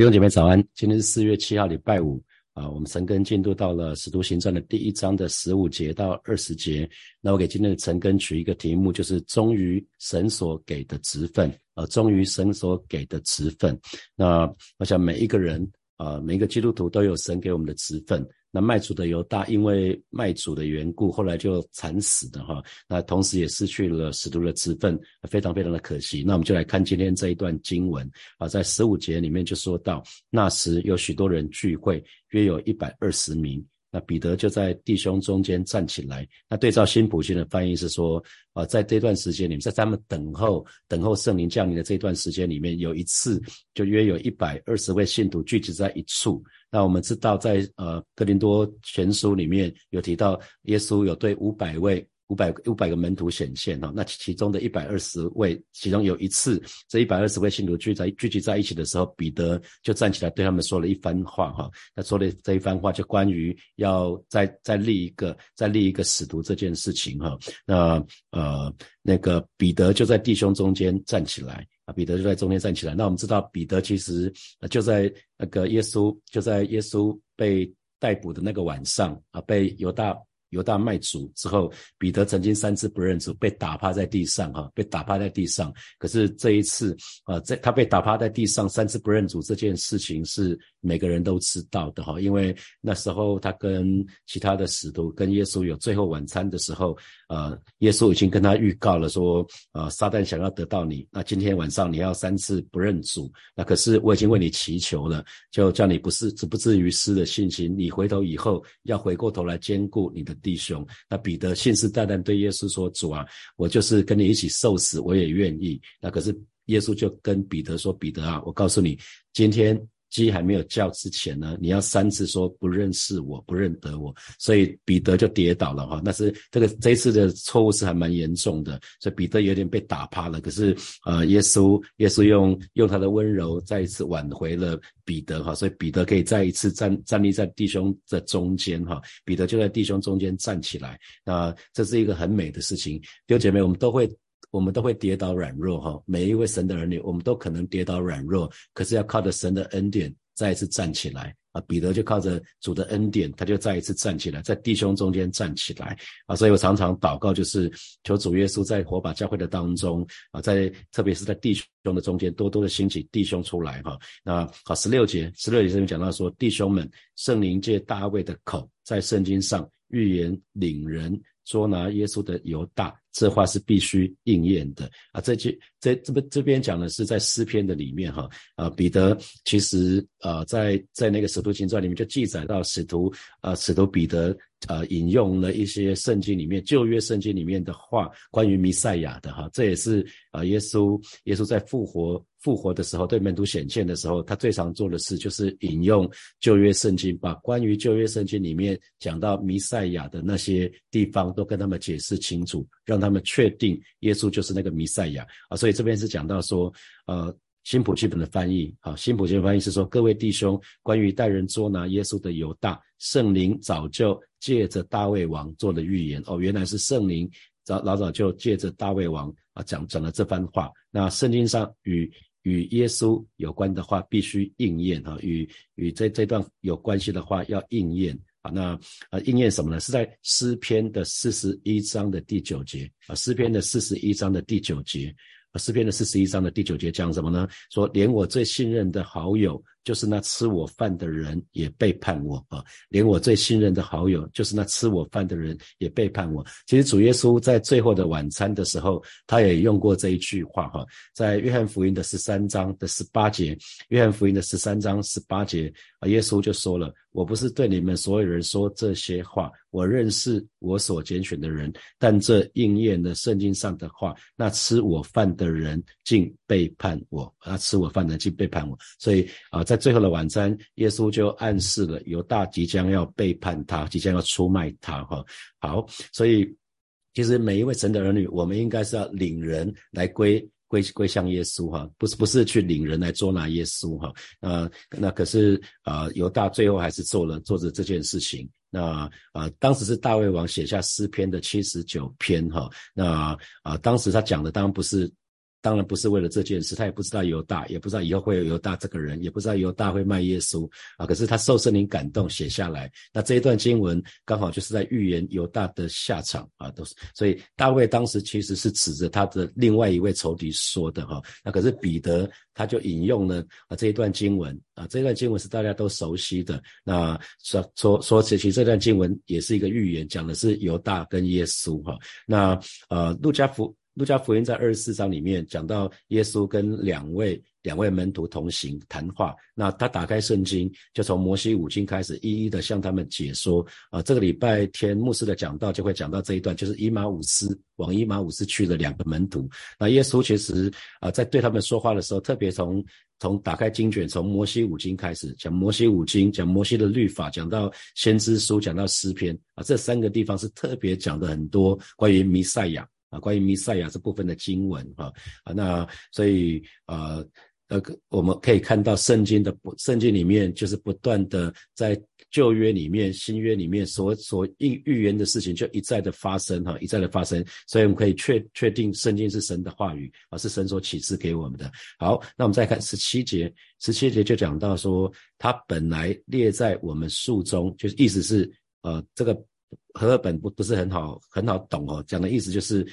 弟兄姐妹早安，今天是四月七号，礼拜五啊。我们陈根进度到了《使徒行传》的第一章的十五节到二十节。那我给今天的陈根取一个题目，就是忠于神所给的职份啊，忠于神所给的职份。那我想每一个人啊，每一个基督徒都有神给我们的职分。那卖主的犹大，因为卖主的缘故，后来就惨死的哈。那同时也失去了使徒的职分，非常非常的可惜。那我们就来看今天这一段经文啊，在十五节里面就说到，那时有许多人聚会，约有一百二十名。那彼得就在弟兄中间站起来。那对照新普信的翻译是说，啊，在这段时间里面，在他们等候等候圣灵降临的这段时间里面，有一次就约有一百二十位信徒聚集在一处。那我们知道，在呃哥林多全书里面有提到，耶稣有对五百位。五百五百个门徒显现哈，那其中的一百二十位，其中有一次，这一百二十位信徒聚在聚集在一起的时候，彼得就站起来对他们说了一番话哈。他说的这一番话就关于要再再立一个再立一个使徒这件事情哈。那呃那个彼得就在弟兄中间站起来啊，彼得就在中间站起来。那我们知道彼得其实就在那个耶稣就在耶稣被逮捕的那个晚上啊，被犹大。犹大卖主之后，彼得曾经三次不认主，被打趴在地上，哈，被打趴在地上。可是这一次，啊，在他被打趴在地上三次不认主这件事情是每个人都知道的，哈，因为那时候他跟其他的使徒跟耶稣有最后晚餐的时候，呃，耶稣已经跟他预告了说，呃，撒旦想要得到你，那今天晚上你要三次不认主，那可是我已经为你祈求了，就叫你不是不至于失了信心，你回头以后要回过头来兼顾你的。弟兄，那彼得信誓旦旦对耶稣说：“主啊，我就是跟你一起受死，我也愿意。”那可是耶稣就跟彼得说：“彼得啊，我告诉你，今天。”鸡还没有叫之前呢，你要三次说不认识我，不认得我，所以彼得就跌倒了哈。但是这个这一次的错误是还蛮严重的，所以彼得有点被打趴了。可是呃，耶稣耶稣用用他的温柔再一次挽回了彼得哈，所以彼得可以再一次站站立在弟兄的中间哈。彼得就在弟兄中间站起来，那这是一个很美的事情。弟兄姐妹，我们都会。我们都会跌倒软弱哈，每一位神的儿女，我们都可能跌倒软弱，可是要靠着神的恩典再一次站起来啊！彼得就靠着主的恩典，他就再一次站起来，在弟兄中间站起来啊！所以我常常祷告，就是求主耶稣在火把教会的当中啊，在特别是在弟兄的中间，多多的兴起弟兄出来哈。那好，十六节，十六节这边讲到说，弟兄们，圣灵借大卫的口，在圣经上预言领人。捉拿耶稣的犹大，这话是必须应验的啊！这句这这边这边讲的是在诗篇的里面哈啊，彼得其实啊在在那个使徒行传里面就记载到使徒啊使徒彼得。啊，引用了一些圣经里面旧约圣经里面的话，关于弥赛亚的哈，这也是啊，耶稣耶稣在复活复活的时候对门徒显现的时候，他最常做的事就是引用旧约圣经，把关于旧约圣经里面讲到弥赛亚的那些地方都跟他们解释清楚，让他们确定耶稣就是那个弥赛亚啊。所以这边是讲到说，呃。新普基本的翻译，好，新普基本翻译是说，各位弟兄，关于带人捉拿耶稣的犹大，圣灵早就借着大卫王做了预言。哦，原来是圣灵早老早就借着大卫王啊讲讲了这番话。那圣经上与与耶稣有关的话必须应验哈，与与这这段有关系的话要应验啊。那啊应验什么呢？是在诗篇的四十一章的第九节啊，诗篇的四十一章的第九节啊。诗篇的四十一章的第九节讲什么呢？说连我最信任的好友。就是那吃我饭的人也背叛我啊！连我最信任的好友，就是那吃我饭的人也背叛我。其实主耶稣在最后的晚餐的时候，他也用过这一句话哈，在约翰福音的十三章的十八节，约翰福音的十三章十八节啊，耶稣就说了：“我不是对你们所有人说这些话，我认识我所拣选的人，但这应验了圣经上的话，那吃我饭的人竟背叛我，那吃我饭的人竟背叛我。”所以啊。在最后的晚餐，耶稣就暗示了犹大即将要背叛他，即将要出卖他。哈，好，所以其实每一位神的儿女，我们应该是要领人来归归归向耶稣。哈，不是不是去领人来捉拿耶稣。哈，呃，那可是啊，犹大最后还是做了做着这件事情。那啊，当时是大卫王写下诗篇的七十九篇。哈，那啊，当时他讲的当然不是。当然不是为了这件事，他也不知道犹大，也不知道以后会有犹大这个人，也不知道犹大会卖耶稣啊。可是他受圣灵感动写下来，那这一段经文刚好就是在预言犹大的下场啊，都是。所以大卫当时其实是指着他的另外一位仇敌说的哈。那可是彼得他就引用了啊这一段经文啊，这段经文是大家都熟悉的。那说说说其实这段经文也是一个预言，讲的是犹大跟耶稣哈。那呃路加福。路加福音在二十四章里面讲到耶稣跟两位两位门徒同行谈话，那他打开圣经，就从摩西五经开始，一一的向他们解说。啊，这个礼拜天牧师的讲道就会讲到这一段，就是伊马五斯往伊马五斯去的两个门徒。那耶稣其实啊在对他们说话的时候，特别从从打开经卷，从摩西五经开始讲摩西五经，讲摩西的律法，讲到先知书，讲到诗篇啊，这三个地方是特别讲的很多关于弥赛亚。啊，关于弥赛亚这部分的经文，哈啊，那所以呃呃，我们可以看到圣经的不圣经里面，就是不断的在旧约里面、新约里面所所预预言的事情，就一再的发生，哈，一再的发生，所以我们可以确确定圣经是神的话语，啊，是神所启示给我们的。好，那我们再看十七节，十七节就讲到说，他本来列在我们数中，就是意思是呃这个。和本不不是很好很好懂哦，讲的意思就是，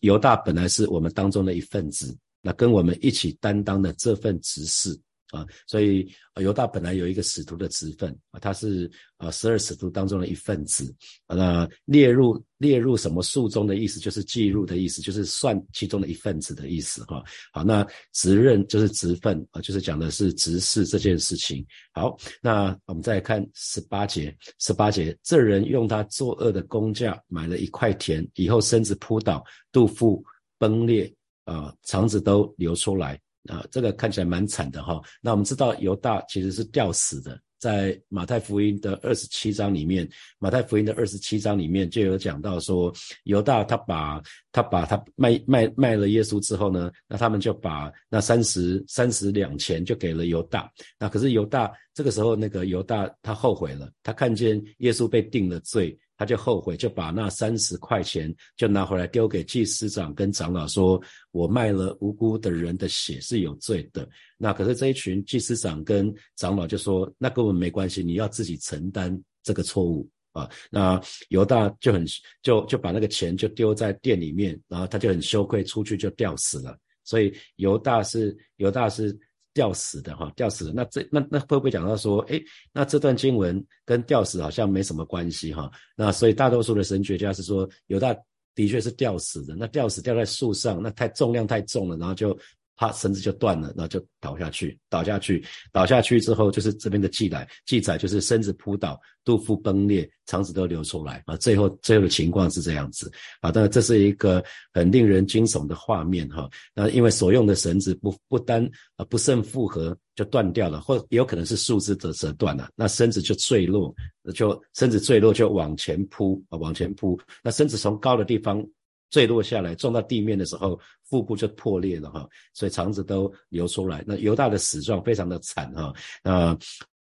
犹大本来是我们当中的一份子，那跟我们一起担当的这份职事。啊，所以犹大本来有一个使徒的职分啊，他是啊十二使徒当中的一份子。那列入列入什么数中的意思，就是记录的意思，就是算其中的一份子的意思哈。好，那职任就是职分啊，就是讲的是职事这件事情。好，那我们再看十八节，十八节，这人用他作恶的工价买了一块田，以后身子扑倒，肚腹崩裂啊，肠子都流出来。啊，这个看起来蛮惨的哈。那我们知道犹大其实是吊死的，在马太福音的二十七章里面，马太福音的二十七章里面就有讲到说，犹大他把他把他卖卖卖了耶稣之后呢，那他们就把那三十三十两钱就给了犹大。那可是犹大这个时候那个犹大他后悔了，他看见耶稣被定了罪。他就后悔，就把那三十块钱就拿回来丢给祭司长跟长老，说：“我卖了无辜的人的血是有罪的。”那可是这一群祭司长跟长老就说：“那跟我们没关系，你要自己承担这个错误啊。”那犹大就很就就把那个钱就丢在店里面，然后他就很羞愧，出去就吊死了。所以犹大是犹大是。吊死的哈，吊死的那这那那会不会讲到说，哎，那这段经文跟吊死好像没什么关系哈？那所以大多数的神学家是说，犹大的确是吊死的，那吊死吊在树上，那太重量太重了，然后就。他绳子就断了，然后就倒下去，倒下去，倒下去之后，就是这边的记载，记载就是身子扑倒，肚腹崩裂，肠子都流出来啊。最后，最后的情况是这样子啊。当然，这是一个很令人惊悚的画面哈。那因为所用的绳子不不单啊不慎复合就断掉了，或也有可能是树枝折折断了，那身子就坠落，就身子坠落就往前扑啊，往前扑。那身子从高的地方。坠落下来撞到地面的时候，腹部就破裂了哈，所以肠子都流出来。那犹大的死状非常的惨哈，那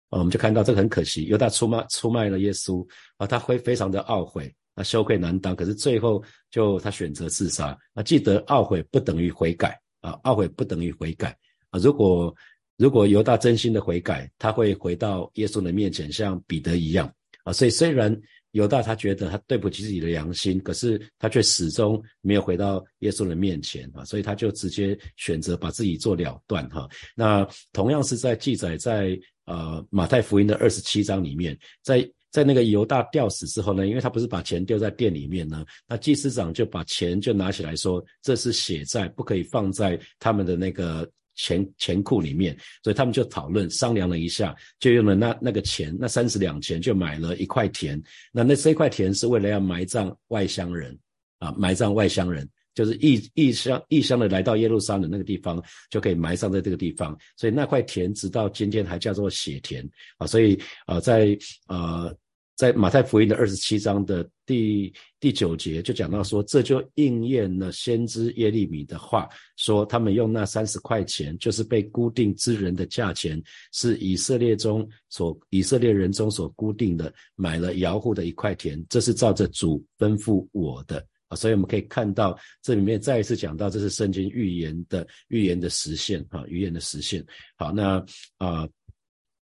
我们就看到这个很可惜，犹大出卖出卖了耶稣啊，他会非常的懊悔，那羞愧难当。可是最后就他选择自杀。那记得懊悔不等于悔改啊，懊悔不等于悔改啊。如果如果犹大真心的悔改，他会回到耶稣的面前，像彼得一样啊。所以虽然。犹大他觉得他对不起自己的良心，可是他却始终没有回到耶稣的面前啊，所以他就直接选择把自己做了断哈。那同样是在记载在呃马太福音的二十七章里面，在在那个犹大吊死之后呢，因为他不是把钱丢在店里面呢，那祭司长就把钱就拿起来说这是血债，不可以放在他们的那个。钱钱库里面，所以他们就讨论商量了一下，就用了那那个钱，那三十两钱就买了一块田。那那这块田是为了要埋葬外乡人啊，埋葬外乡人，就是异异乡异乡的来到耶路撒冷那个地方，就可以埋葬在这个地方。所以那块田直到今天还叫做血田啊。所以啊，在呃。在马太福音的二十七章的第第九节就讲到说，这就应验了先知耶利米的话，说他们用那三十块钱，就是被固定之人的价钱，是以色列中所以色列人中所固定的，买了摇户的一块田，这是照着主吩咐我的。所以我们可以看到这里面再一次讲到，这是圣经预言的预言的实现哈，预言的实现。好，那啊，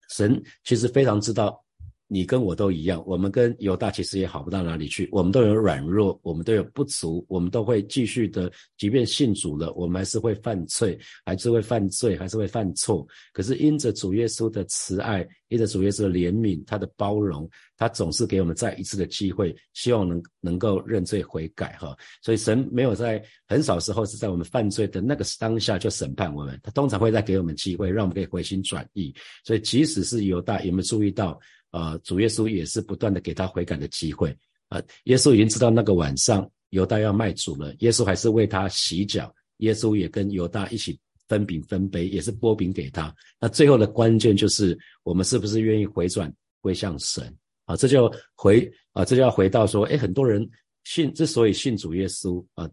神其实非常知道。你跟我都一样，我们跟犹大其实也好不到哪里去。我们都有软弱，我们都有不足，我们都会继续的，即便信主了，我们还是会犯罪，还是会犯罪，还是会犯错。可是因着主耶稣的慈爱，因着主耶稣的怜悯，他的包容，他总是给我们再一次的机会，希望能能够认罪悔改哈。所以神没有在很少时候是在我们犯罪的那个当下就审判我们，他通常会再给我们机会，让我们可以回心转意。所以即使是犹大，有没有注意到？啊，主耶稣也是不断的给他悔改的机会啊。耶稣已经知道那个晚上犹大要卖主了，耶稣还是为他洗脚，耶稣也跟犹大一起分饼分杯，也是拨饼给他。那最后的关键就是我们是不是愿意回转归向神啊？这就回啊，这就要回到说，哎，很多人信之所以信主耶稣啊，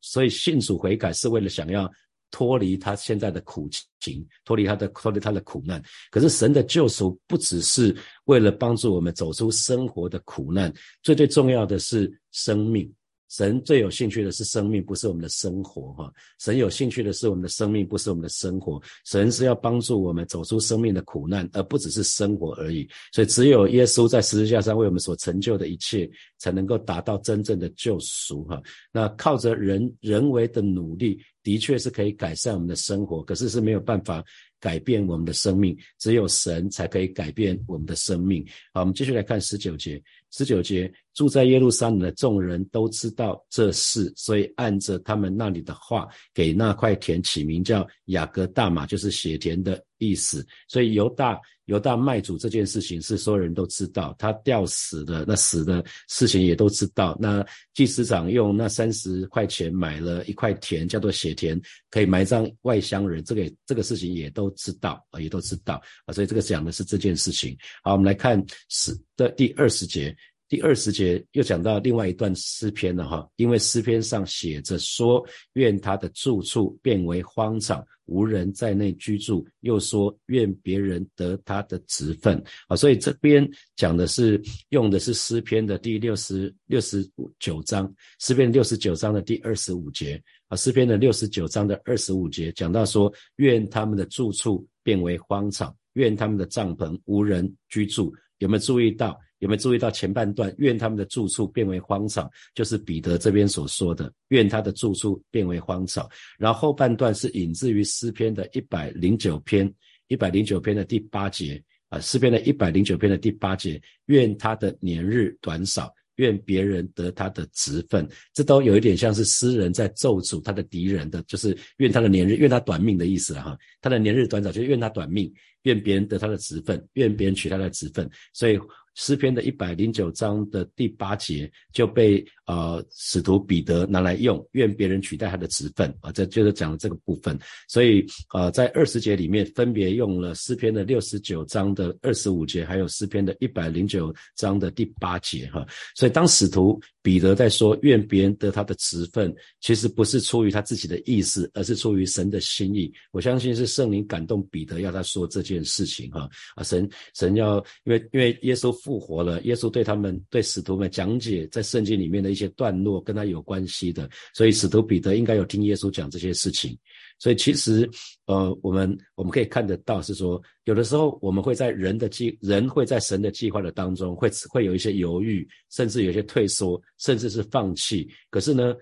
所以信主悔改是为了想要。脱离他现在的苦情，脱离他的脱离他的苦难。可是神的救赎不只是为了帮助我们走出生活的苦难，最最重要的是生命。神最有兴趣的是生命，不是我们的生活哈。神有兴趣的是我们的生命，不是我们的生活。神是要帮助我们走出生命的苦难，而不只是生活而已。所以，只有耶稣在十字架上为我们所成就的一切，才能够达到真正的救赎哈。那靠着人人为的努力，的确是可以改善我们的生活，可是是没有办法。改变我们的生命，只有神才可以改变我们的生命。好，我们继续来看十九节。十九节，住在耶路撒冷的众人都知道这事，所以按着他们那里的话，给那块田起名叫雅各大马，就是血田的意思。所以犹大。犹大卖主这件事情是所有人都知道，他吊死的那死的事情也都知道。那祭司长用那三十块钱买了一块田，叫做血田，可以埋葬外乡人。这个这个事情也都知道啊，也都知道啊。所以这个讲的是这件事情。好，我们来看诗的第二十节。第二十节又讲到另外一段诗篇了哈，因为诗篇上写着说，愿他的住处变为荒场，无人在内居住；又说，愿别人得他的职分啊。所以这边讲的是用的是诗篇的第六十六十九章，诗篇六十九章的第二十五节啊，诗篇的六十九章的二十五节讲到说，愿他们的住处变为荒场，愿他们的帐篷无人居住。有没有注意到？有没有注意到前半段？愿他们的住处变为荒草，就是彼得这边所说的，愿他的住处变为荒草。然后后半段是引自于诗篇的一百零九篇，一百零九篇的第八节啊，诗篇的一百零九篇的第八节，愿他的年日短少，愿别人得他的职分。这都有一点像是诗人在咒诅他的敌人的，就是愿他的年日，愿他短命的意思了哈。他的年日短少，就是愿他短命，愿别人得他的职分，愿别人取他的职分，所以。诗篇的一百零九章的第八节就被呃使徒彼得拿来用，愿别人取代他的职分啊，这就是讲的这个部分。所以呃，在二十节里面分别用了诗篇的六十九章的二十五节，还有诗篇的一百零九章的第八节哈。所以当使徒彼得在说愿别人得他的职分，其实不是出于他自己的意思，而是出于神的心意。我相信是圣灵感动彼得要他说这件事情哈啊，神神要因为因为耶稣。复活了，耶稣对他们、对使徒们讲解在圣经里面的一些段落，跟他有关系的，所以使徒彼得应该有听耶稣讲这些事情。所以其实，呃，我们我们可以看得到，是说有的时候我们会在人的计，人会在神的计划的当中，会会有一些犹豫，甚至有些退缩，甚至是放弃。可是呢，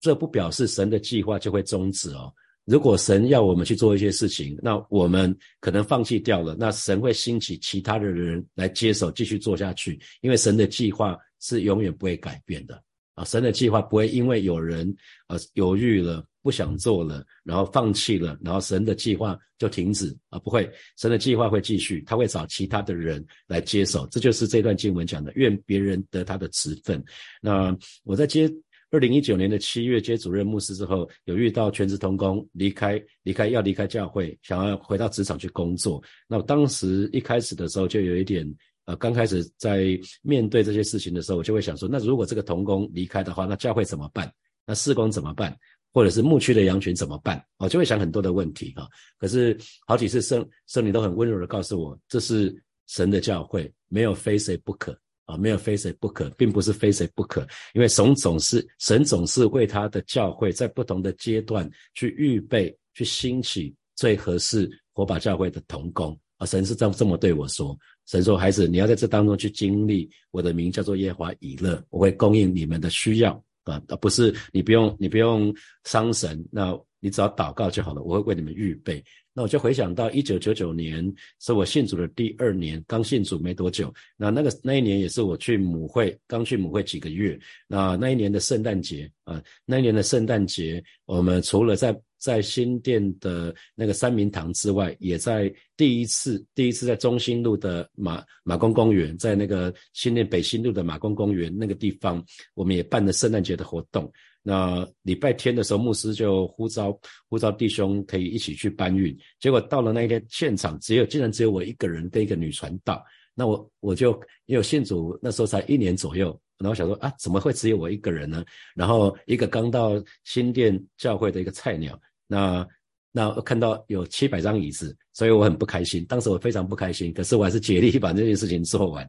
这不表示神的计划就会终止哦。如果神要我们去做一些事情，那我们可能放弃掉了，那神会兴起其他的人来接手继续做下去，因为神的计划是永远不会改变的啊！神的计划不会因为有人呃犹豫了、不想做了，然后放弃了，然后神的计划就停止啊！不会，神的计划会继续，他会找其他的人来接手，这就是这段经文讲的，愿别人得他的职分。那我在接。二零一九年的七月接主任牧师之后，有遇到全职同工离开，离开要离开教会，想要回到职场去工作。那当时一开始的时候就有一点，呃，刚开始在面对这些事情的时候，我就会想说，那如果这个同工离开的话，那教会怎么办？那事工怎么办？或者是牧区的羊群怎么办？我就会想很多的问题哈。可是好几次圣圣灵都很温柔的告诉我，这是神的教会，没有非谁不可。啊，没有非谁不可，并不是非谁不可，因为神总是神总是为他的教会在不同的阶段去预备、去兴起最合适火把教会的同工。啊。神是这这么对我说：“神说，孩子，你要在这当中去经历我的名叫做耶华以勒，我会供应你们的需要。啊，而不是你不用你不用伤神，那你只要祷告就好了，我会为你们预备。”那我就回想到一九九九年是我信主的第二年，刚信主没多久。那那个那一年也是我去母会，刚去母会几个月。那那一年的圣诞节啊，那一年的圣诞节，我们除了在在新店的那个三明堂之外，也在第一次第一次在中心路的马马公公园，在那个新店北新路的马公公园那个地方，我们也办了圣诞节的活动。那礼拜天的时候，牧师就呼召呼召弟兄可以一起去搬运。结果到了那一天现场，只有竟然只有我一个人跟一个女传道。那我我就因为信主那时候才一年左右，然后想说啊，怎么会只有我一个人呢？然后一个刚到新店教会的一个菜鸟，那那看到有七百张椅子，所以我很不开心。当时我非常不开心，可是我还是竭力把这件事情做完。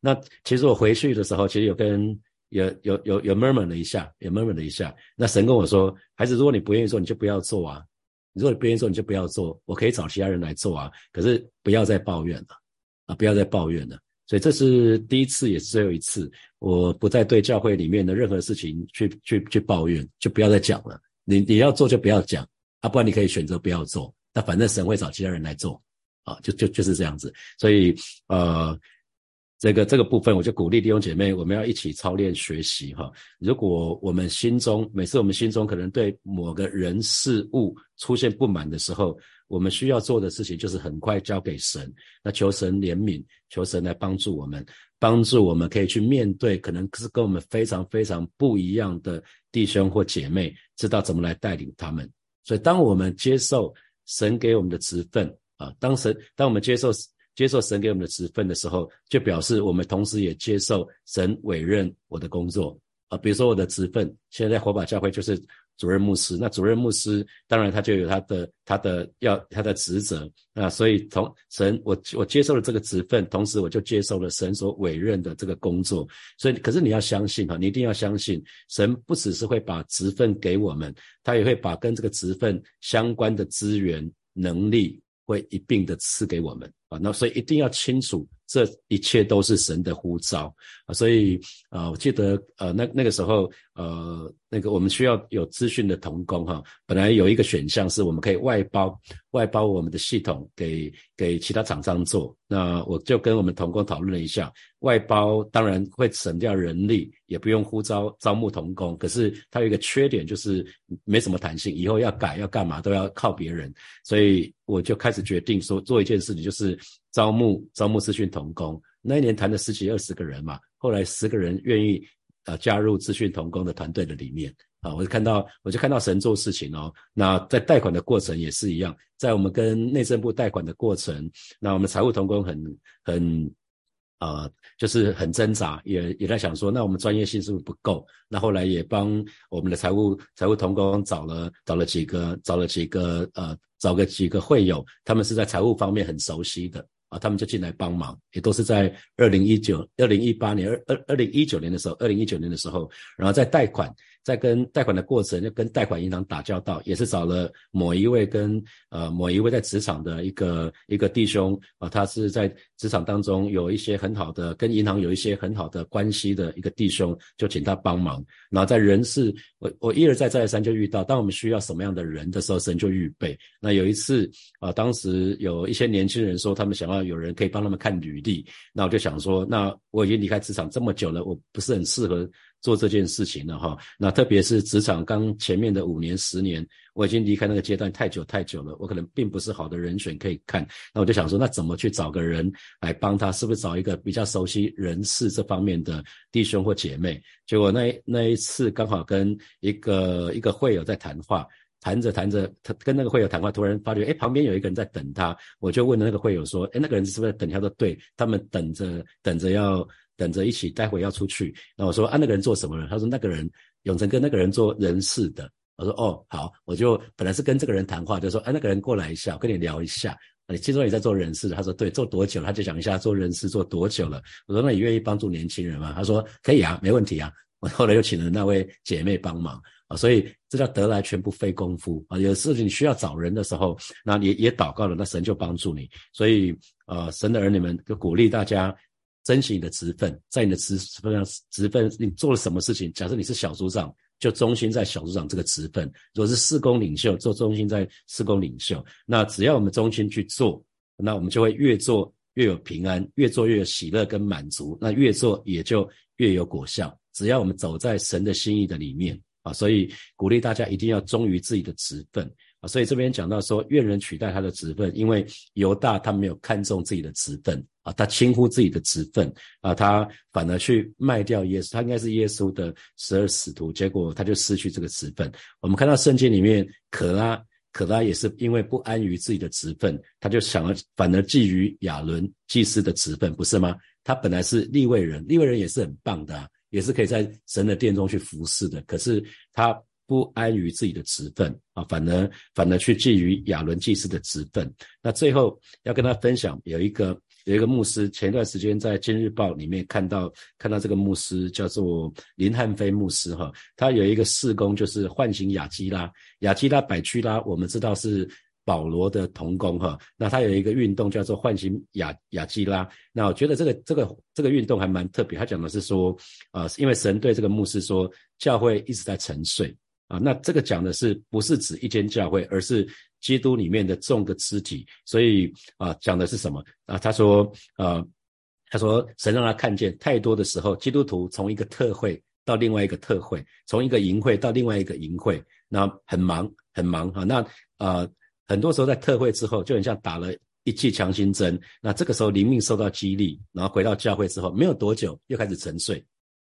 那其实我回去的时候，其实有跟。有有有有 murmur 了一下，有 murmur 了一下。那神跟我说：“孩子，如果你不愿意做，你就不要做啊。如果你不愿意做，你就不要做。我可以找其他人来做啊。可是不要再抱怨了啊！不要再抱怨了。所以这是第一次，也是最后一次，我不再对教会里面的任何事情去去去抱怨，就不要再讲了。你你要做就不要讲啊，不然你可以选择不要做。那反正神会找其他人来做啊，就就就是这样子。所以呃。”这个这个部分，我就鼓励弟兄姐妹，我们要一起操练学习哈。如果我们心中每次我们心中可能对某个人事物出现不满的时候，我们需要做的事情就是很快交给神，那求神怜悯，求神来帮助我们，帮助我们可以去面对可能是跟我们非常非常不一样的弟兄或姐妹，知道怎么来带领他们。所以，当我们接受神给我们的职分啊，当神当我们接受。接受神给我们的职分的时候，就表示我们同时也接受神委任我的工作啊。比如说我的职分，现在在火把教会就是主任牧师。那主任牧师当然他就有他的他的要他的职责啊。所以从神我我接受了这个职分，同时我就接受了神所委任的这个工作。所以可是你要相信哈，你一定要相信神不只是会把职分给我们，他也会把跟这个职分相关的资源能力会一并的赐给我们。那所以一定要清楚，这一切都是神的呼召啊！所以啊，我记得呃，那那个时候呃，那个我们需要有资讯的童工哈，本来有一个选项是我们可以外包外包我们的系统给给其他厂商做。那我就跟我们童工讨论了一下，外包当然会省掉人力，也不用呼召招募童工，可是它有一个缺点就是没什么弹性，以后要改要干嘛都要靠别人，所以我就开始决定说做一件事情就是。招募招募资讯童工，那一年谈了十几二十个人嘛，后来十个人愿意呃加入资讯童工的团队的里面啊，我就看到我就看到神做事情哦。那在贷款的过程也是一样，在我们跟内政部贷款的过程，那我们财务童工很很呃就是很挣扎，也也在想说，那我们专业性是不是不够？那后来也帮我们的财务财务童工找了找了几个找了几个呃找个几个会友，他们是在财务方面很熟悉的。啊，他们就进来帮忙，也都是在二零一九、二零一八年、二二二零一九年的时候，二零一九年的时候，然后在贷款。在跟贷款的过程，就跟贷款银行打交道，也是找了某一位跟呃某一位在职场的一个一个弟兄啊，他是在职场当中有一些很好的跟银行有一些很好的关系的一个弟兄，就请他帮忙。然后在人事，我我一而再再而三就遇到，当我们需要什么样的人的时候，神就预备。那有一次啊，当时有一些年轻人说他们想要有人可以帮他们看履历，那我就想说，那我已经离开职场这么久了，我不是很适合。做这件事情了哈，那特别是职场刚前面的五年十年，我已经离开那个阶段太久太久了，我可能并不是好的人选可以看。那我就想说，那怎么去找个人来帮他？是不是找一个比较熟悉人事这方面的弟兄或姐妹？结果那那一次刚好跟一个一个会友在谈话，谈着谈着，他跟那个会友谈话，突然发觉，哎，旁边有一个人在等他，我就问那个会友说，哎，那个人是不是在等他说对，他们等着等着要。等着一起，待会要出去。那我说啊，那个人做什么呢？他说那个人永成跟那个人做人事的。我说哦，好，我就本来是跟这个人谈话，就说哎，那个人过来一下，跟你聊一下。你听说你在做人事？他说对，做多久？他就讲一下做人事做多久了。我说那你愿意帮助年轻人吗？他说可以啊，没问题啊。我后来又请了那位姐妹帮忙啊，所以这叫得来全不费功夫啊。有事情需要找人的时候，那也也祷告了，那神就帮助你。所以呃，神的儿女们就鼓励大家珍惜你的职分，在你的职分上职分，你做了什么事情？假设你是小组长，就忠心在小组长这个职分；如果是事工领袖，做忠心在事工领袖。那只要我们忠心去做，那我们就会越做越有平安，越做越有喜乐跟满足，那越做也就越有果效。只要我们走在神的心意的里面啊，所以鼓励大家一定要忠于自己的职分所以这边讲到说，愿人取代他的职分，因为犹大他没有看重自己的职分啊，他轻忽自己的职分啊，他反而去卖掉耶稣，他应该是耶稣的十二使徒，结果他就失去这个职分。我们看到圣经里面，可拉可拉也是因为不安于自己的职分，他就想要反而觊觎亚伦祭司的职分，不是吗？他本来是立位人，立位人也是很棒的。也是可以在神的殿中去服侍的，可是他不安于自己的职分啊，反而反而去觊觎亚伦祭司的职分。那最后要跟他分享，有一个有一个牧师，前一段时间在《今日报》里面看到看到这个牧师叫做林汉飞牧师哈，他有一个事工就是唤醒雅基拉，雅基拉百屈拉，我们知道是。保罗的童工哈，那他有一个运动叫做唤醒雅雅基拉。那我觉得这个这个这个运动还蛮特别。他讲的是说，啊，因为神对这个牧师说，教会一直在沉睡啊。那这个讲的是不是指一间教会，而是基督里面的众个肢体？所以啊，讲的是什么啊？他说，呃，他说神让他看见太多的时候，基督徒从一个特会到另外一个特会，从一个营会到另外一个营会，那很忙很忙哈。那呃。很多时候在特会之后，就很像打了一剂强心针。那这个时候灵命受到激励，然后回到教会之后，没有多久又开始沉睡，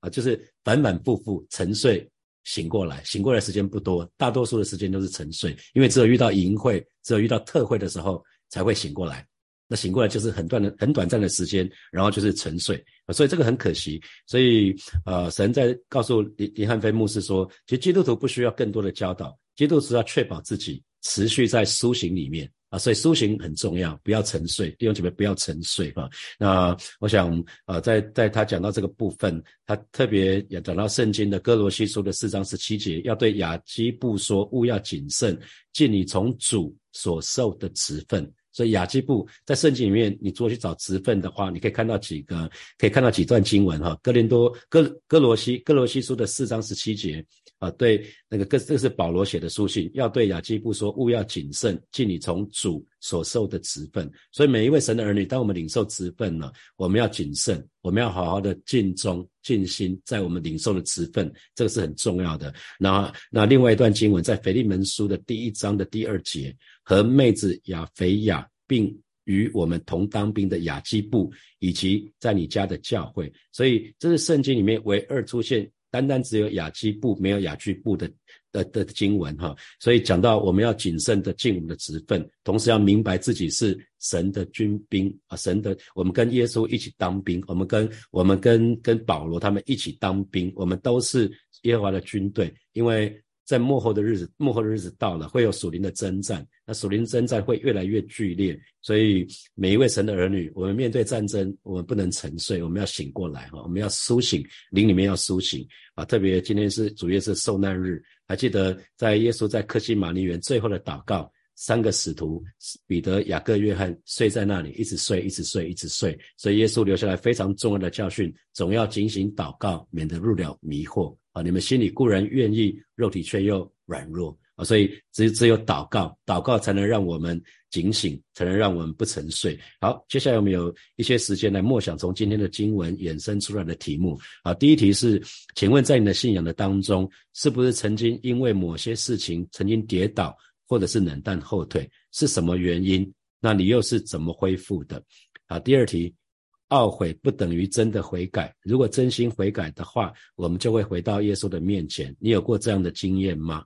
啊，就是反反复复沉睡，醒过来，醒过来时间不多，大多数的时间都是沉睡，因为只有遇到淫会，只有遇到特会的时候才会醒过来。那醒过来就是很短的、很短暂的时间，然后就是沉睡，所以这个很可惜。所以，呃，神在告诉林林汉飞牧师说，其实基督徒不需要更多的教导，基督徒要确保自己。持续在苏醒里面啊，所以苏醒很重要，不要沉睡，弟兄姐妹不要沉睡啊。那我想啊，在在他讲到这个部分，他特别也讲到圣经的哥罗西书的四章十七节，要对雅基布说，勿要谨慎，尽你从主所受的职分。所以雅基布在圣经里面，你如果去找职分的话，你可以看到几个，可以看到几段经文哈。哥林多哥哥罗西哥罗西书的四章十七节。啊，对，那个这这是保罗写的书信，要对雅基布说，勿要谨慎，尽你从主所受的职分。所以每一位神的儿女，当我们领受职分呢，我们要谨慎，我们要好好的尽忠尽心，在我们领受的职分，这个是很重要的。那那另外一段经文，在腓利门书的第一章的第二节，和妹子亚肥亚，并与我们同当兵的雅基布，以及在你家的教会，所以这是圣经里面唯二出现。单单只有雅基布，没有雅居布的的的经文哈，所以讲到我们要谨慎的尽我们的职分，同时要明白自己是神的军兵啊，神的我们跟耶稣一起当兵，我们跟我们跟跟保罗他们一起当兵，我们都是耶和华的军队，因为。在幕后的日子，幕后的日子到了，会有属灵的征战。那属灵征战会越来越剧烈，所以每一位神的儿女，我们面对战争，我们不能沉睡，我们要醒过来哈，我们要苏醒，灵里面要苏醒啊！特别今天是主耶稣受难日，还记得在耶稣在克西玛尼园最后的祷告，三个使徒彼得、雅各、约翰睡在那里，一直睡，一直睡，一直睡。所以耶稣留下来非常重要的教训：总要警醒祷告，免得入了迷惑。啊，你们心里固然愿意，肉体却又软弱啊，所以只只有祷告，祷告才能让我们警醒，才能让我们不沉睡。好，接下来我们有一些时间来默想从今天的经文衍生出来的题目啊。第一题是，请问在你的信仰的当中，是不是曾经因为某些事情曾经跌倒，或者是冷淡后退，是什么原因？那你又是怎么恢复的？啊，第二题。懊悔不等于真的悔改。如果真心悔改的话，我们就会回到耶稣的面前。你有过这样的经验吗？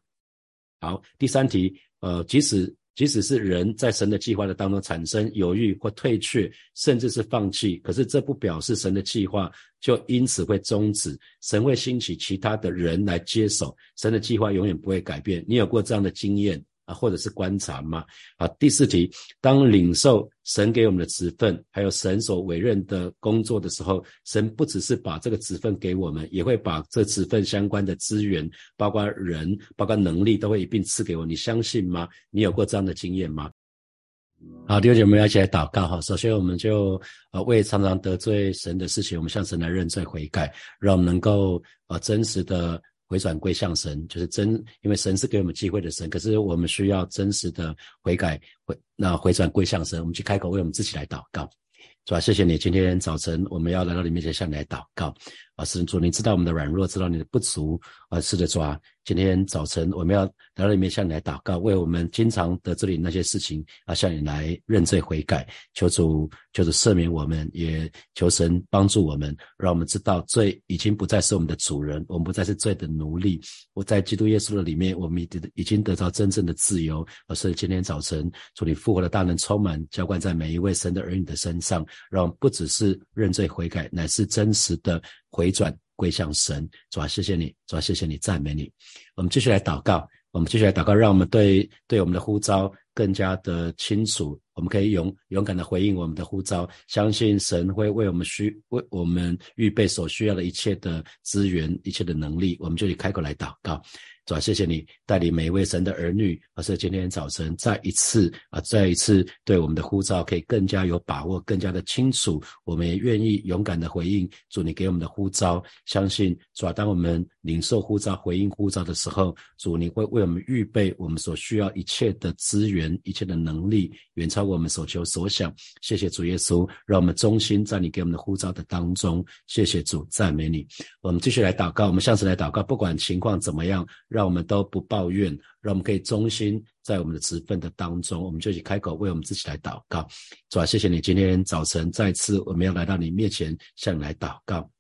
好，第三题，呃，即使即使是人在神的计划的当中产生犹豫或退却，甚至是放弃，可是这不表示神的计划就因此会终止。神会兴起其他的人来接手，神的计划永远不会改变。你有过这样的经验？或者是观察吗？啊，第四题，当领受神给我们的职分，还有神所委任的工作的时候，神不只是把这个职分给我们，也会把这职分相关的资源，包括人，包括能力，都会一并赐给我。你相信吗？你有过这样的经验吗？好，弟兄姐妹，要一起来祷告哈。首先，我们就呃为常常得罪神的事情，我们向神来认罪悔改，让我们能够呃真实的回转归向神，就是真，因为神是给我们机会的神，可是我们需要真实的悔改回那回转归向神。我们去开口为我们自己来祷告，主啊，谢谢你，今天早晨我们要来到你面前向你来祷告啊，神主，你知道我们的软弱，知道你的不足啊，是的，主啊。今天早晨，我们要来到里面向你来祷告，为我们经常得这里那些事情啊，向你来认罪悔改，求主求主赦免我们，也求神帮助我们，让我们知道罪已经不再是我们的主人，我们不再是罪的奴隶。我在基督耶稣的里面，我们已已经得到真正的自由。而是今天早晨，主你复活的大能充满浇灌在每一位神的儿女的身上，让不只是认罪悔改，乃是真实的回转。归向神，主啊，谢谢你，主啊，谢谢你，赞美你。我们继续来祷告，我们继续来祷告，让我们对对我们的呼召更加的清楚。我们可以勇勇敢的回应我们的呼召，相信神会为我们需为我们预备所需要的一切的资源、一切的能力。我们就以开口来祷告。主啊，谢谢你带领每一位神的儿女，而是今天早晨再一次啊，再一次对我们的呼召可以更加有把握，更加的清楚。我们也愿意勇敢的回应主你给我们的呼召，相信主啊，当我们领受呼召、回应呼召的时候，主你会为我们预备我们所需要一切的资源、一切的能力，远超过我们所求所想。谢谢主耶稣，让我们忠心在你给我们的呼召的当中。谢谢主，赞美你。我们继续来祷告，我们下次来祷告，不管情况怎么样，让我们都不抱怨，让我们可以忠心在我们的职分的当中，我们就去开口为我们自己来祷告。主啊，谢谢你今天早晨再次我们要来到你面前向你来祷告。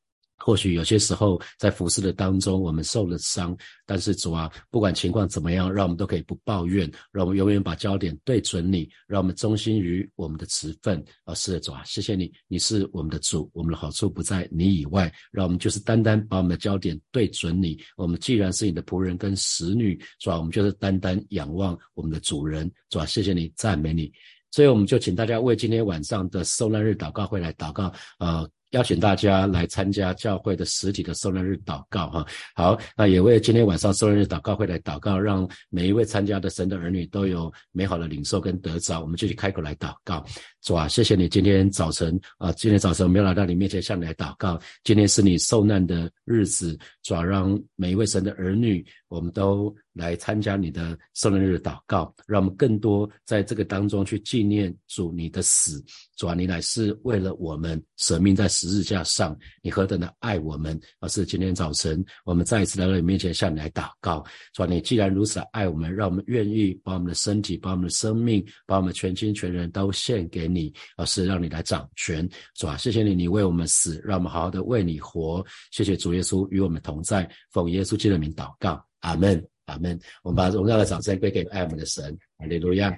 或许有些时候在服侍的当中，我们受了伤，但是主啊，不管情况怎么样，让我们都可以不抱怨，让我们永远把焦点对准你，让我们忠心于我们的职分。啊，是的，主啊，谢谢你，你是我们的主，我们的好处不在你以外，让我们就是单单把我们的焦点对准你。我们既然是你的仆人跟使女，是吧？我们就是单单仰望我们的主人，是吧？谢谢你，赞美你。所以我们就请大家为今天晚上的受难日祷告会来祷告，呃。邀请大家来参加教会的实体的受难日祷告，哈，好，那也为今天晚上受难日祷告会来祷告，让每一位参加的神的儿女都有美好的领受跟得着。我们就去开口来祷告，主啊，谢谢你今天早晨啊，今天早晨我们要来到你面前向你来祷告。今天是你受难的日子，主啊，让每一位神的儿女，我们都来参加你的受难日祷告，让我们更多在这个当中去纪念主你的死，主啊，你乃是为了我们舍命在。十字架上，你何等的爱我们！而是今天早晨，我们再一次来到你面前，向你来祷告，说你既然如此爱我们，让我们愿意把我们的身体、把我们的生命、把我们全心全人都献给你，而是让你来掌权，是吧？谢谢你，你为我们死，让我们好好的为你活。谢谢主耶稣与我们同在，奉耶稣基督的名祷告，阿门，阿门。我们把荣耀的掌声归给爱我们的神，哈利路亚。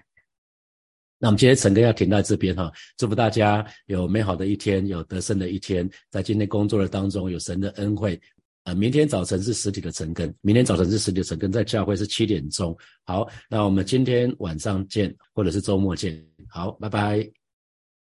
那我们今天陈哥要停在这边哈，祝福大家有美好的一天，有得胜的一天，在今天工作的当中有神的恩惠。呃，明天早晨是实体的晨更，明天早晨是实体的晨更，在教会是七点钟。好，那我们今天晚上见，或者是周末见。好，拜拜。